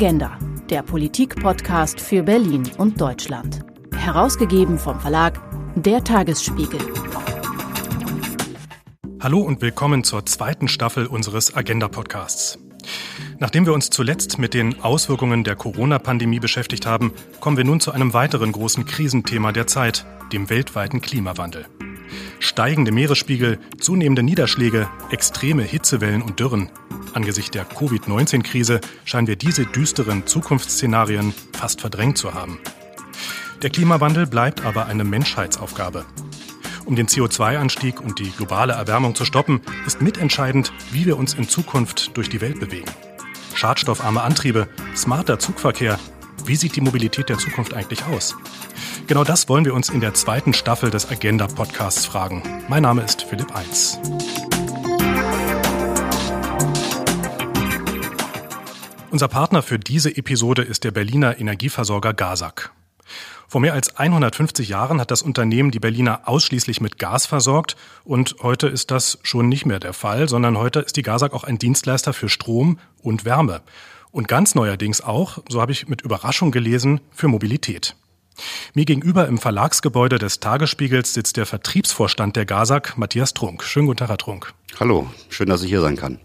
Agenda, der Politik-Podcast für Berlin und Deutschland. Herausgegeben vom Verlag Der Tagesspiegel. Hallo und willkommen zur zweiten Staffel unseres Agenda-Podcasts. Nachdem wir uns zuletzt mit den Auswirkungen der Corona-Pandemie beschäftigt haben, kommen wir nun zu einem weiteren großen Krisenthema der Zeit, dem weltweiten Klimawandel. Steigende Meeresspiegel, zunehmende Niederschläge, extreme Hitzewellen und Dürren. Angesichts der Covid-19-Krise scheinen wir diese düsteren Zukunftsszenarien fast verdrängt zu haben. Der Klimawandel bleibt aber eine Menschheitsaufgabe. Um den CO2-Anstieg und die globale Erwärmung zu stoppen, ist mitentscheidend, wie wir uns in Zukunft durch die Welt bewegen. Schadstoffarme Antriebe, smarter Zugverkehr. Wie sieht die Mobilität der Zukunft eigentlich aus? Genau das wollen wir uns in der zweiten Staffel des Agenda Podcasts fragen. Mein Name ist Philipp Eins. Unser Partner für diese Episode ist der Berliner Energieversorger Gasak. Vor mehr als 150 Jahren hat das Unternehmen die Berliner ausschließlich mit Gas versorgt und heute ist das schon nicht mehr der Fall, sondern heute ist die Gasak auch ein Dienstleister für Strom und Wärme. Und ganz neuerdings auch, so habe ich mit Überraschung gelesen, für Mobilität. Mir gegenüber im Verlagsgebäude des Tagesspiegels sitzt der Vertriebsvorstand der GASAG, Matthias Trunk. Schönen guten Tag, Herr Trunk. Hallo, schön, dass ich hier sein kann.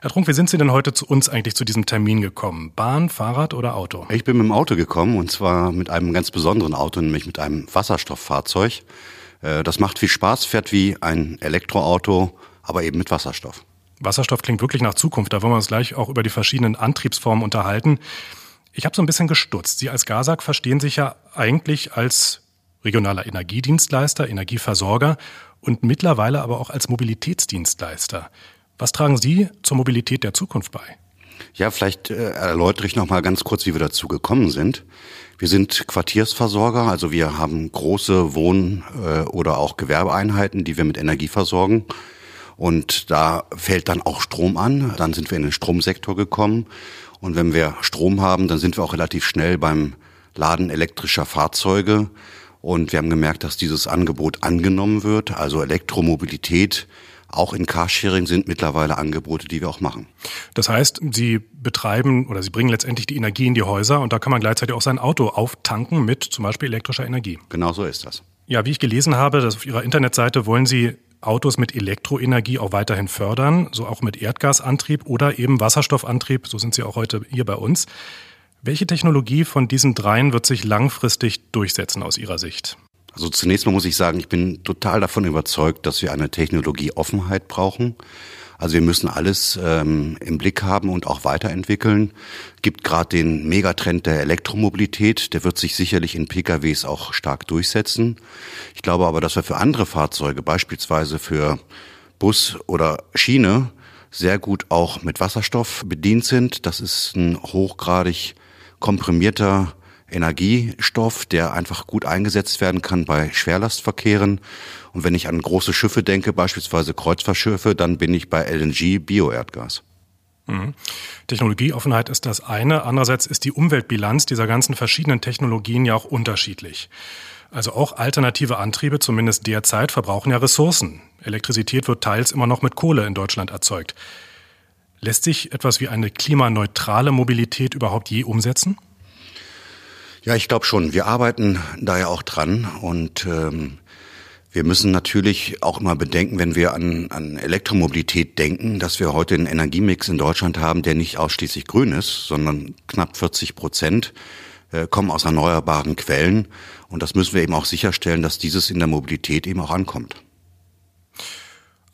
Herr Trunk, wie sind Sie denn heute zu uns eigentlich zu diesem Termin gekommen? Bahn, Fahrrad oder Auto? Ich bin mit dem Auto gekommen und zwar mit einem ganz besonderen Auto, nämlich mit einem Wasserstofffahrzeug. Äh, das macht viel Spaß, fährt wie ein Elektroauto, aber eben mit Wasserstoff. Wasserstoff klingt wirklich nach Zukunft. Da wollen wir uns gleich auch über die verschiedenen Antriebsformen unterhalten. Ich habe so ein bisschen gestutzt. Sie als GASAG verstehen sich ja eigentlich als regionaler Energiedienstleister, Energieversorger und mittlerweile aber auch als Mobilitätsdienstleister. Was tragen Sie zur Mobilität der Zukunft bei? Ja, vielleicht äh, erläutere ich noch mal ganz kurz, wie wir dazu gekommen sind. Wir sind Quartiersversorger, also wir haben große Wohn- äh, oder auch Gewerbeeinheiten, die wir mit Energie versorgen. Und da fällt dann auch Strom an. Dann sind wir in den Stromsektor gekommen und wenn wir Strom haben, dann sind wir auch relativ schnell beim Laden elektrischer Fahrzeuge. Und wir haben gemerkt, dass dieses Angebot angenommen wird. Also Elektromobilität, auch in Carsharing sind mittlerweile Angebote, die wir auch machen. Das heißt, Sie betreiben oder Sie bringen letztendlich die Energie in die Häuser und da kann man gleichzeitig auch sein Auto auftanken mit zum Beispiel elektrischer Energie. Genau so ist das. Ja, wie ich gelesen habe, dass auf Ihrer Internetseite wollen Sie Autos mit Elektroenergie auch weiterhin fördern, so auch mit Erdgasantrieb oder eben Wasserstoffantrieb, so sind sie auch heute hier bei uns. Welche Technologie von diesen dreien wird sich langfristig durchsetzen aus Ihrer Sicht? Also zunächst mal muss ich sagen, ich bin total davon überzeugt, dass wir eine Technologieoffenheit brauchen. Also wir müssen alles ähm, im Blick haben und auch weiterentwickeln. Gibt gerade den Megatrend der Elektromobilität, der wird sich sicherlich in PKWs auch stark durchsetzen. Ich glaube aber, dass wir für andere Fahrzeuge, beispielsweise für Bus oder Schiene, sehr gut auch mit Wasserstoff bedient sind. Das ist ein hochgradig komprimierter Energiestoff, der einfach gut eingesetzt werden kann bei Schwerlastverkehren. Und wenn ich an große Schiffe denke, beispielsweise Kreuzfahrtschiffe, dann bin ich bei LNG Bioerdgas. Mhm. Technologieoffenheit ist das eine. Andererseits ist die Umweltbilanz dieser ganzen verschiedenen Technologien ja auch unterschiedlich. Also auch alternative Antriebe, zumindest derzeit, verbrauchen ja Ressourcen. Elektrizität wird teils immer noch mit Kohle in Deutschland erzeugt. Lässt sich etwas wie eine klimaneutrale Mobilität überhaupt je umsetzen? Ja, ich glaube schon. Wir arbeiten da ja auch dran und ähm, wir müssen natürlich auch immer bedenken, wenn wir an, an Elektromobilität denken, dass wir heute einen Energiemix in Deutschland haben, der nicht ausschließlich grün ist, sondern knapp 40 Prozent äh, kommen aus erneuerbaren Quellen. Und das müssen wir eben auch sicherstellen, dass dieses in der Mobilität eben auch ankommt.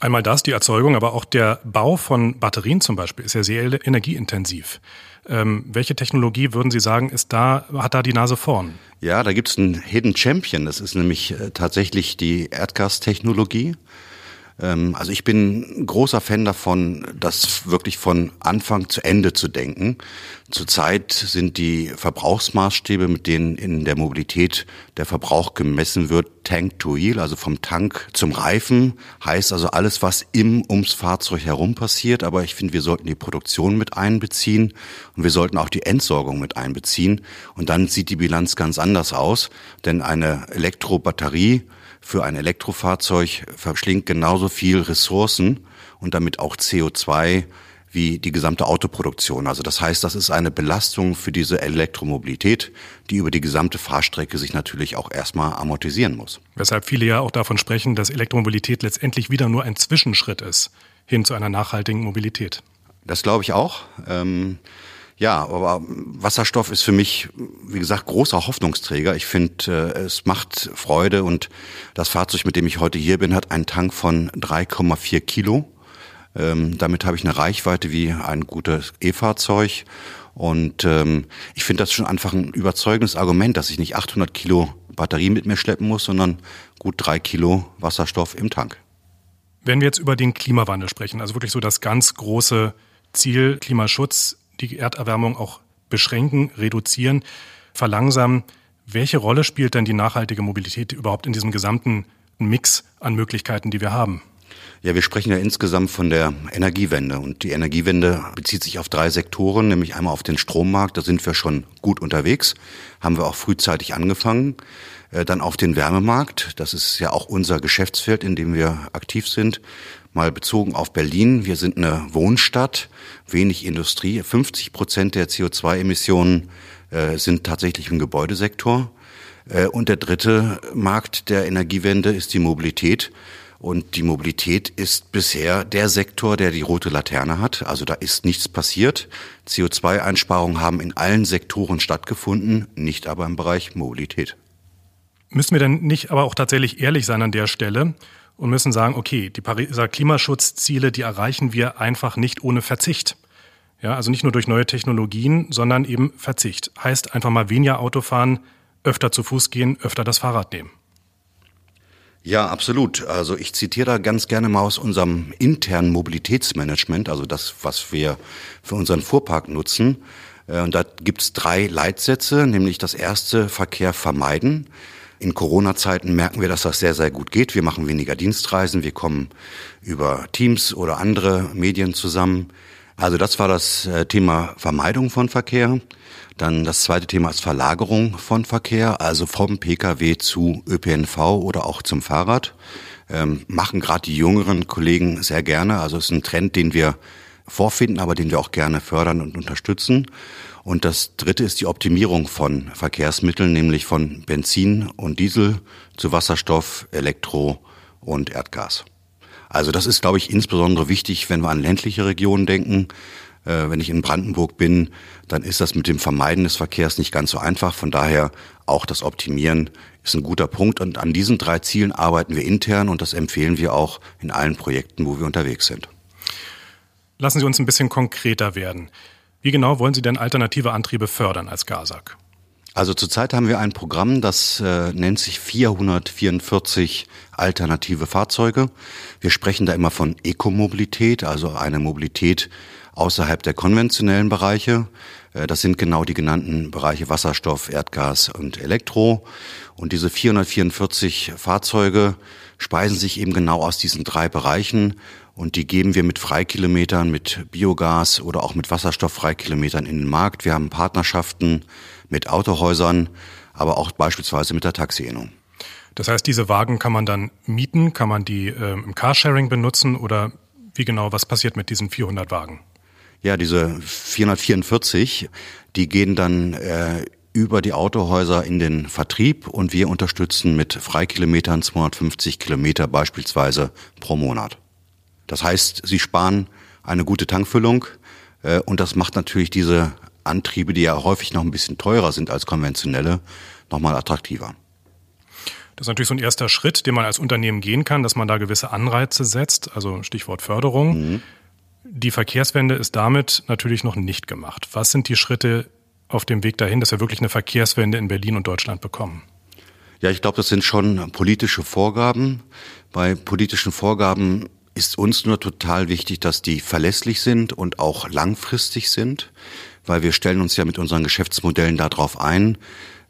Einmal das, die Erzeugung, aber auch der Bau von Batterien zum Beispiel ist ja sehr energieintensiv. Ähm, welche Technologie würden Sie sagen, ist da, hat da die Nase vorn? Ja, da gibt's einen Hidden Champion. Das ist nämlich äh, tatsächlich die Erdgastechnologie. Also ich bin großer Fan davon, das wirklich von Anfang zu Ende zu denken. Zurzeit sind die Verbrauchsmaßstäbe, mit denen in der Mobilität der Verbrauch gemessen wird, Tank to Wheel, also vom Tank zum Reifen, heißt also alles, was im ums Fahrzeug herum passiert. Aber ich finde, wir sollten die Produktion mit einbeziehen und wir sollten auch die Entsorgung mit einbeziehen. Und dann sieht die Bilanz ganz anders aus, denn eine Elektrobatterie für ein Elektrofahrzeug verschlingt genauso viel Ressourcen und damit auch CO2 wie die gesamte Autoproduktion. Also das heißt, das ist eine Belastung für diese Elektromobilität, die über die gesamte Fahrstrecke sich natürlich auch erstmal amortisieren muss. Weshalb viele ja auch davon sprechen, dass Elektromobilität letztendlich wieder nur ein Zwischenschritt ist hin zu einer nachhaltigen Mobilität. Das glaube ich auch. Ähm ja, aber Wasserstoff ist für mich, wie gesagt, großer Hoffnungsträger. Ich finde, äh, es macht Freude und das Fahrzeug, mit dem ich heute hier bin, hat einen Tank von 3,4 Kilo. Ähm, damit habe ich eine Reichweite wie ein gutes E-Fahrzeug. Und ähm, ich finde das schon einfach ein überzeugendes Argument, dass ich nicht 800 Kilo Batterie mit mir schleppen muss, sondern gut drei Kilo Wasserstoff im Tank. Wenn wir jetzt über den Klimawandel sprechen, also wirklich so das ganz große Ziel Klimaschutz, die Erderwärmung auch beschränken, reduzieren, verlangsamen. Welche Rolle spielt denn die nachhaltige Mobilität überhaupt in diesem gesamten Mix an Möglichkeiten, die wir haben? Ja, wir sprechen ja insgesamt von der Energiewende und die Energiewende bezieht sich auf drei Sektoren, nämlich einmal auf den Strommarkt, da sind wir schon gut unterwegs, haben wir auch frühzeitig angefangen, dann auf den Wärmemarkt, das ist ja auch unser Geschäftsfeld, in dem wir aktiv sind, mal bezogen auf Berlin, wir sind eine Wohnstadt, wenig Industrie, 50 Prozent der CO2-Emissionen äh, sind tatsächlich im Gebäudesektor. Äh, und der dritte Markt der Energiewende ist die Mobilität. Und die Mobilität ist bisher der Sektor, der die rote Laterne hat. Also da ist nichts passiert. CO2-Einsparungen haben in allen Sektoren stattgefunden, nicht aber im Bereich Mobilität. Müssen wir denn nicht aber auch tatsächlich ehrlich sein an der Stelle und müssen sagen, okay, die Pariser Klimaschutzziele, die erreichen wir einfach nicht ohne Verzicht. Ja, also nicht nur durch neue Technologien, sondern eben Verzicht. Heißt einfach mal weniger Auto fahren, öfter zu Fuß gehen, öfter das Fahrrad nehmen. Ja, absolut. Also ich zitiere da ganz gerne mal aus unserem internen Mobilitätsmanagement, also das, was wir für unseren Fuhrpark nutzen. Äh, und da gibt's drei Leitsätze, nämlich das erste Verkehr vermeiden. In Corona-Zeiten merken wir, dass das sehr, sehr gut geht. Wir machen weniger Dienstreisen, wir kommen über Teams oder andere Medien zusammen. Also das war das äh, Thema Vermeidung von Verkehr. Dann das zweite Thema ist Verlagerung von Verkehr, also vom Pkw zu ÖPNV oder auch zum Fahrrad. Ähm, machen gerade die jüngeren Kollegen sehr gerne. Also es ist ein Trend, den wir vorfinden, aber den wir auch gerne fördern und unterstützen. Und das dritte ist die Optimierung von Verkehrsmitteln, nämlich von Benzin und Diesel zu Wasserstoff, Elektro und Erdgas. Also das ist, glaube ich, insbesondere wichtig, wenn wir an ländliche Regionen denken. Äh, wenn ich in Brandenburg bin, dann ist das mit dem Vermeiden des Verkehrs nicht ganz so einfach. Von daher auch das Optimieren ist ein guter Punkt. Und an diesen drei Zielen arbeiten wir intern und das empfehlen wir auch in allen Projekten, wo wir unterwegs sind. Lassen Sie uns ein bisschen konkreter werden. Wie genau wollen Sie denn alternative Antriebe fördern als GASAG? Also zurzeit haben wir ein Programm, das äh, nennt sich 444 alternative Fahrzeuge. Wir sprechen da immer von Ekomobilität, also eine Mobilität, außerhalb der konventionellen Bereiche. Äh, das sind genau die genannten Bereiche Wasserstoff, Erdgas und Elektro. Und diese 444 Fahrzeuge speisen sich eben genau aus diesen drei Bereichen und die geben wir mit Freikilometern, mit Biogas oder auch mit Wasserstofffreikilometern in den Markt. Wir haben Partnerschaften mit Autohäusern, aber auch beispielsweise mit der Taxi-Innung. Das heißt, diese Wagen kann man dann mieten, kann man die äh, im Carsharing benutzen oder wie genau, was passiert mit diesen 400 Wagen? Ja, diese 444, die gehen dann äh, über die Autohäuser in den Vertrieb und wir unterstützen mit Freikilometern 250 Kilometer beispielsweise pro Monat. Das heißt, sie sparen eine gute Tankfüllung äh, und das macht natürlich diese Antriebe, die ja häufig noch ein bisschen teurer sind als konventionelle, nochmal attraktiver. Das ist natürlich so ein erster Schritt, den man als Unternehmen gehen kann, dass man da gewisse Anreize setzt, also Stichwort Förderung. Mhm. Die Verkehrswende ist damit natürlich noch nicht gemacht. Was sind die Schritte auf dem Weg dahin, dass wir wirklich eine Verkehrswende in Berlin und Deutschland bekommen? Ja, ich glaube, das sind schon politische Vorgaben. Bei politischen Vorgaben ist uns nur total wichtig, dass die verlässlich sind und auch langfristig sind, weil wir stellen uns ja mit unseren Geschäftsmodellen darauf ein,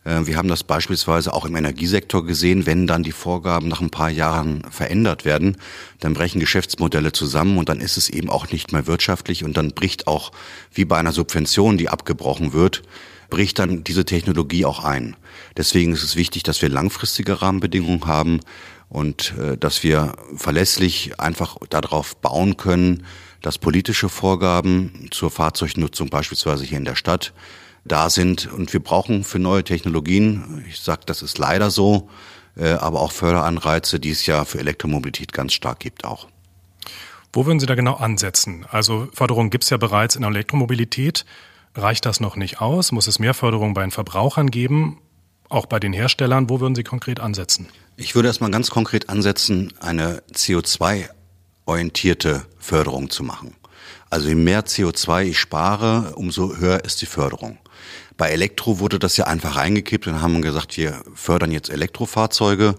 äh, wir haben das beispielsweise auch im Energiesektor gesehen, wenn dann die Vorgaben nach ein paar Jahren verändert werden, dann brechen Geschäftsmodelle zusammen und dann ist es eben auch nicht mehr wirtschaftlich und dann bricht auch, wie bei einer Subvention, die abgebrochen wird, bricht dann diese Technologie auch ein. Deswegen ist es wichtig, dass wir langfristige Rahmenbedingungen haben und äh, dass wir verlässlich einfach darauf bauen können, dass politische Vorgaben zur Fahrzeugnutzung beispielsweise hier in der Stadt da sind. Und wir brauchen für neue Technologien, ich sage, das ist leider so, äh, aber auch Förderanreize, die es ja für Elektromobilität ganz stark gibt auch. Wo würden Sie da genau ansetzen? Also Förderung gibt es ja bereits in der Elektromobilität. Reicht das noch nicht aus? Muss es mehr Förderung bei den Verbrauchern geben? Auch bei den Herstellern? Wo würden Sie konkret ansetzen? Ich würde erstmal ganz konkret ansetzen, eine CO2-orientierte Förderung zu machen. Also je mehr CO2 ich spare, umso höher ist die Förderung. Bei Elektro wurde das ja einfach reingekippt und haben gesagt, wir fördern jetzt Elektrofahrzeuge.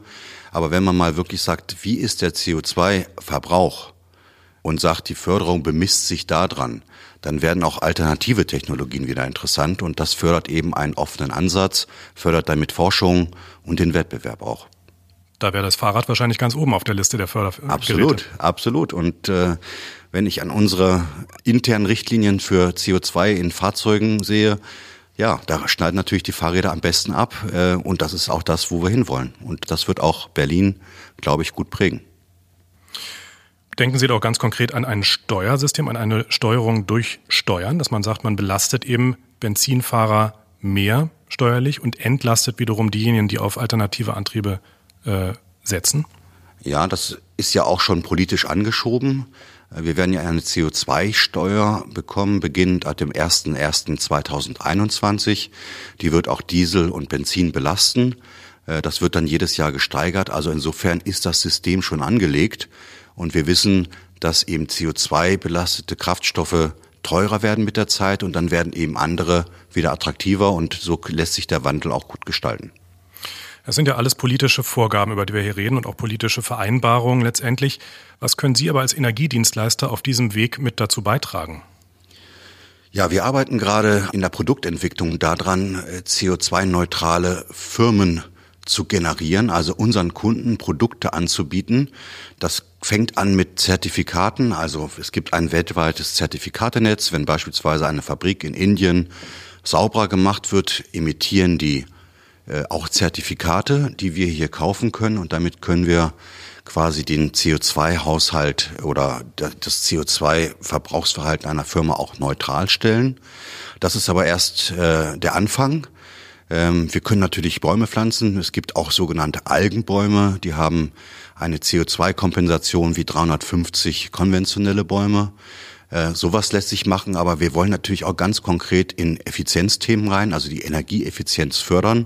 Aber wenn man mal wirklich sagt, wie ist der CO2-Verbrauch und sagt, die Förderung bemisst sich daran, dann werden auch alternative Technologien wieder interessant und das fördert eben einen offenen Ansatz, fördert damit Forschung und den Wettbewerb auch. Da wäre das Fahrrad wahrscheinlich ganz oben auf der Liste der Fördergeräte. Absolut, absolut. Und äh, wenn ich an unsere internen Richtlinien für CO2 in Fahrzeugen sehe, ja, da schneiden natürlich die Fahrräder am besten ab. Äh, und das ist auch das, wo wir hinwollen. Und das wird auch Berlin, glaube ich, gut prägen. Denken Sie doch ganz konkret an ein Steuersystem, an eine Steuerung durch Steuern, dass man sagt, man belastet eben Benzinfahrer mehr steuerlich und entlastet wiederum diejenigen, die auf alternative Antriebe äh, setzen? Ja, das ist ja auch schon politisch angeschoben. Wir werden ja eine CO2-Steuer bekommen, beginnend ab dem 01.01.2021. Die wird auch Diesel und Benzin belasten. Äh, das wird dann jedes Jahr gesteigert. Also insofern ist das System schon angelegt. Und wir wissen, dass eben CO2-belastete Kraftstoffe teurer werden mit der Zeit und dann werden eben andere wieder attraktiver und so lässt sich der Wandel auch gut gestalten. Das sind ja alles politische Vorgaben, über die wir hier reden und auch politische Vereinbarungen letztendlich. Was können Sie aber als Energiedienstleister auf diesem Weg mit dazu beitragen? Ja, wir arbeiten gerade in der Produktentwicklung daran, CO2-neutrale Firmen zu generieren, also unseren Kunden Produkte anzubieten. Das fängt an mit Zertifikaten, also es gibt ein weltweites Zertifikatenetz. Wenn beispielsweise eine Fabrik in Indien sauberer gemacht wird, emittieren die äh, auch Zertifikate, die wir hier kaufen können und damit können wir quasi den CO2-Haushalt oder das CO2-Verbrauchsverhalten einer Firma auch neutral stellen. Das ist aber erst äh, der Anfang. Ähm, wir können natürlich Bäume pflanzen. Es gibt auch sogenannte Algenbäume, die haben eine CO2-Kompensation wie 350 konventionelle Bäume. Äh, sowas lässt sich machen, aber wir wollen natürlich auch ganz konkret in Effizienzthemen rein, also die Energieeffizienz fördern.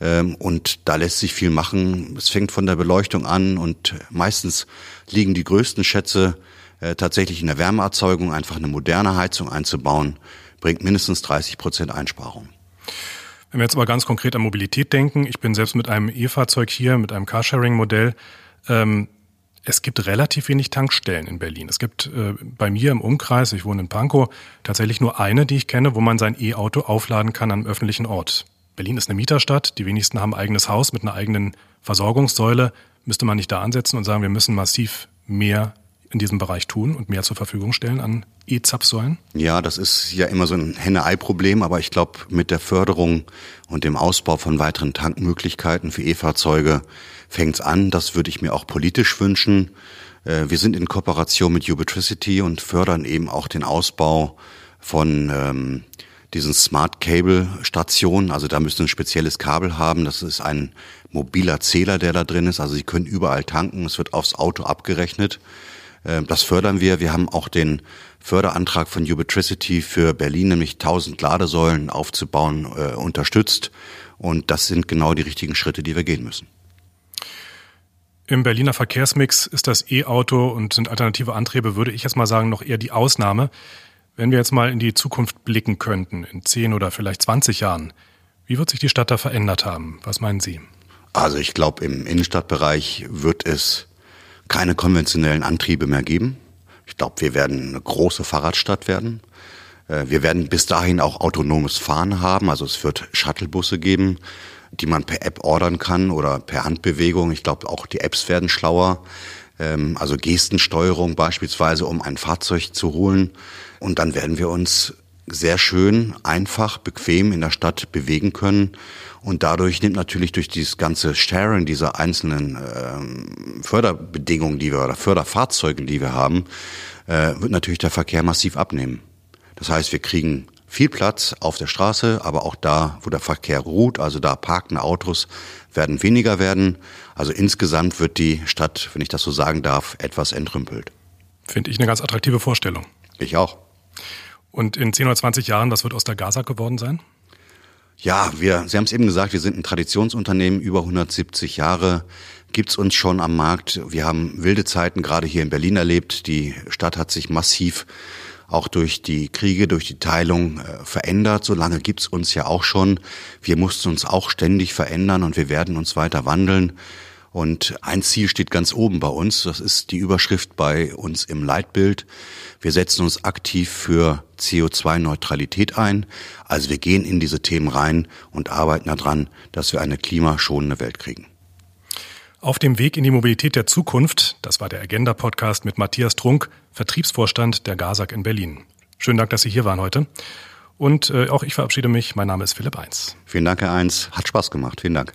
Ähm, und da lässt sich viel machen. Es fängt von der Beleuchtung an und meistens liegen die größten Schätze äh, tatsächlich in der Wärmeerzeugung. Einfach eine moderne Heizung einzubauen, bringt mindestens 30 Prozent Einsparung. Wenn wir jetzt aber ganz konkret an Mobilität denken, ich bin selbst mit einem E-Fahrzeug hier, mit einem Carsharing-Modell. Ähm, es gibt relativ wenig Tankstellen in Berlin. Es gibt äh, bei mir im Umkreis, ich wohne in Pankow, tatsächlich nur eine, die ich kenne, wo man sein E-Auto aufladen kann am öffentlichen Ort. Berlin ist eine Mieterstadt, die wenigsten haben ein eigenes Haus mit einer eigenen Versorgungssäule. Müsste man nicht da ansetzen und sagen, wir müssen massiv mehr in diesem Bereich tun und mehr zur Verfügung stellen an E-Zapfsäulen? Ja, das ist ja immer so ein Henne-Ei-Problem, aber ich glaube, mit der Förderung und dem Ausbau von weiteren Tankmöglichkeiten für E-Fahrzeuge fängt's an. Das würde ich mir auch politisch wünschen. Äh, wir sind in Kooperation mit Ubitricity und fördern eben auch den Ausbau von ähm, diesen Smart Cable Stationen. Also da müssen ein spezielles Kabel haben. Das ist ein mobiler Zähler, der da drin ist. Also Sie können überall tanken. Es wird aufs Auto abgerechnet. Ähm, das fördern wir. Wir haben auch den Förderantrag von Ubitricity für Berlin, nämlich 1000 Ladesäulen aufzubauen, äh, unterstützt. Und das sind genau die richtigen Schritte, die wir gehen müssen. Im Berliner Verkehrsmix ist das E-Auto und sind alternative Antriebe, würde ich jetzt mal sagen, noch eher die Ausnahme. Wenn wir jetzt mal in die Zukunft blicken könnten, in 10 oder vielleicht 20 Jahren, wie wird sich die Stadt da verändert haben? Was meinen Sie? Also ich glaube, im Innenstadtbereich wird es keine konventionellen Antriebe mehr geben. Ich glaube, wir werden eine große Fahrradstadt werden. Äh, wir werden bis dahin auch autonomes Fahren haben. Also es wird Shuttlebusse geben, die man per App ordern kann oder per Handbewegung. Ich glaube, auch die Apps werden schlauer. Ähm, also Gestensteuerung beispielsweise, um ein Fahrzeug zu holen. Und dann werden wir uns sehr schön, einfach, bequem in der Stadt bewegen können. Und dadurch nimmt natürlich durch dieses ganze Sharing dieser einzelnen ähm, Förderbedingungen, die wir oder Förderfahrzeugen, die wir haben, äh, wird natürlich der Verkehr massiv abnehmen. Das heißt, wir kriegen viel Platz auf der Straße, aber auch da, wo der Verkehr ruht, also da parkende Autos, werden weniger werden. Also insgesamt wird die Stadt, wenn ich das so sagen darf, etwas entrümpelt. Finde ich eine ganz attraktive Vorstellung. Ich auch. Und in 10 oder 20 Jahren, was wird aus der Gaza geworden sein? Ja, wir, Sie haben es eben gesagt, wir sind ein Traditionsunternehmen, über 170 Jahre gibt's uns schon am Markt. Wir haben wilde Zeiten gerade hier in Berlin erlebt. Die Stadt hat sich massiv auch durch die Kriege, durch die Teilung äh, verändert. So lange gibt's uns ja auch schon. Wir mussten uns auch ständig verändern und wir werden uns weiter wandeln. Und ein Ziel steht ganz oben bei uns. Das ist die Überschrift bei uns im Leitbild. Wir setzen uns aktiv für CO2-Neutralität ein. Also wir gehen in diese Themen rein und arbeiten daran, dass wir eine klimaschonende Welt kriegen. Auf dem Weg in die Mobilität der Zukunft, das war der Agenda-Podcast mit Matthias Trunk, Vertriebsvorstand der GASAG in Berlin. Schönen Dank, dass Sie hier waren heute. Und äh, auch ich verabschiede mich. Mein Name ist Philipp Eins. Vielen Dank, Herr Eins. Hat Spaß gemacht. Vielen Dank.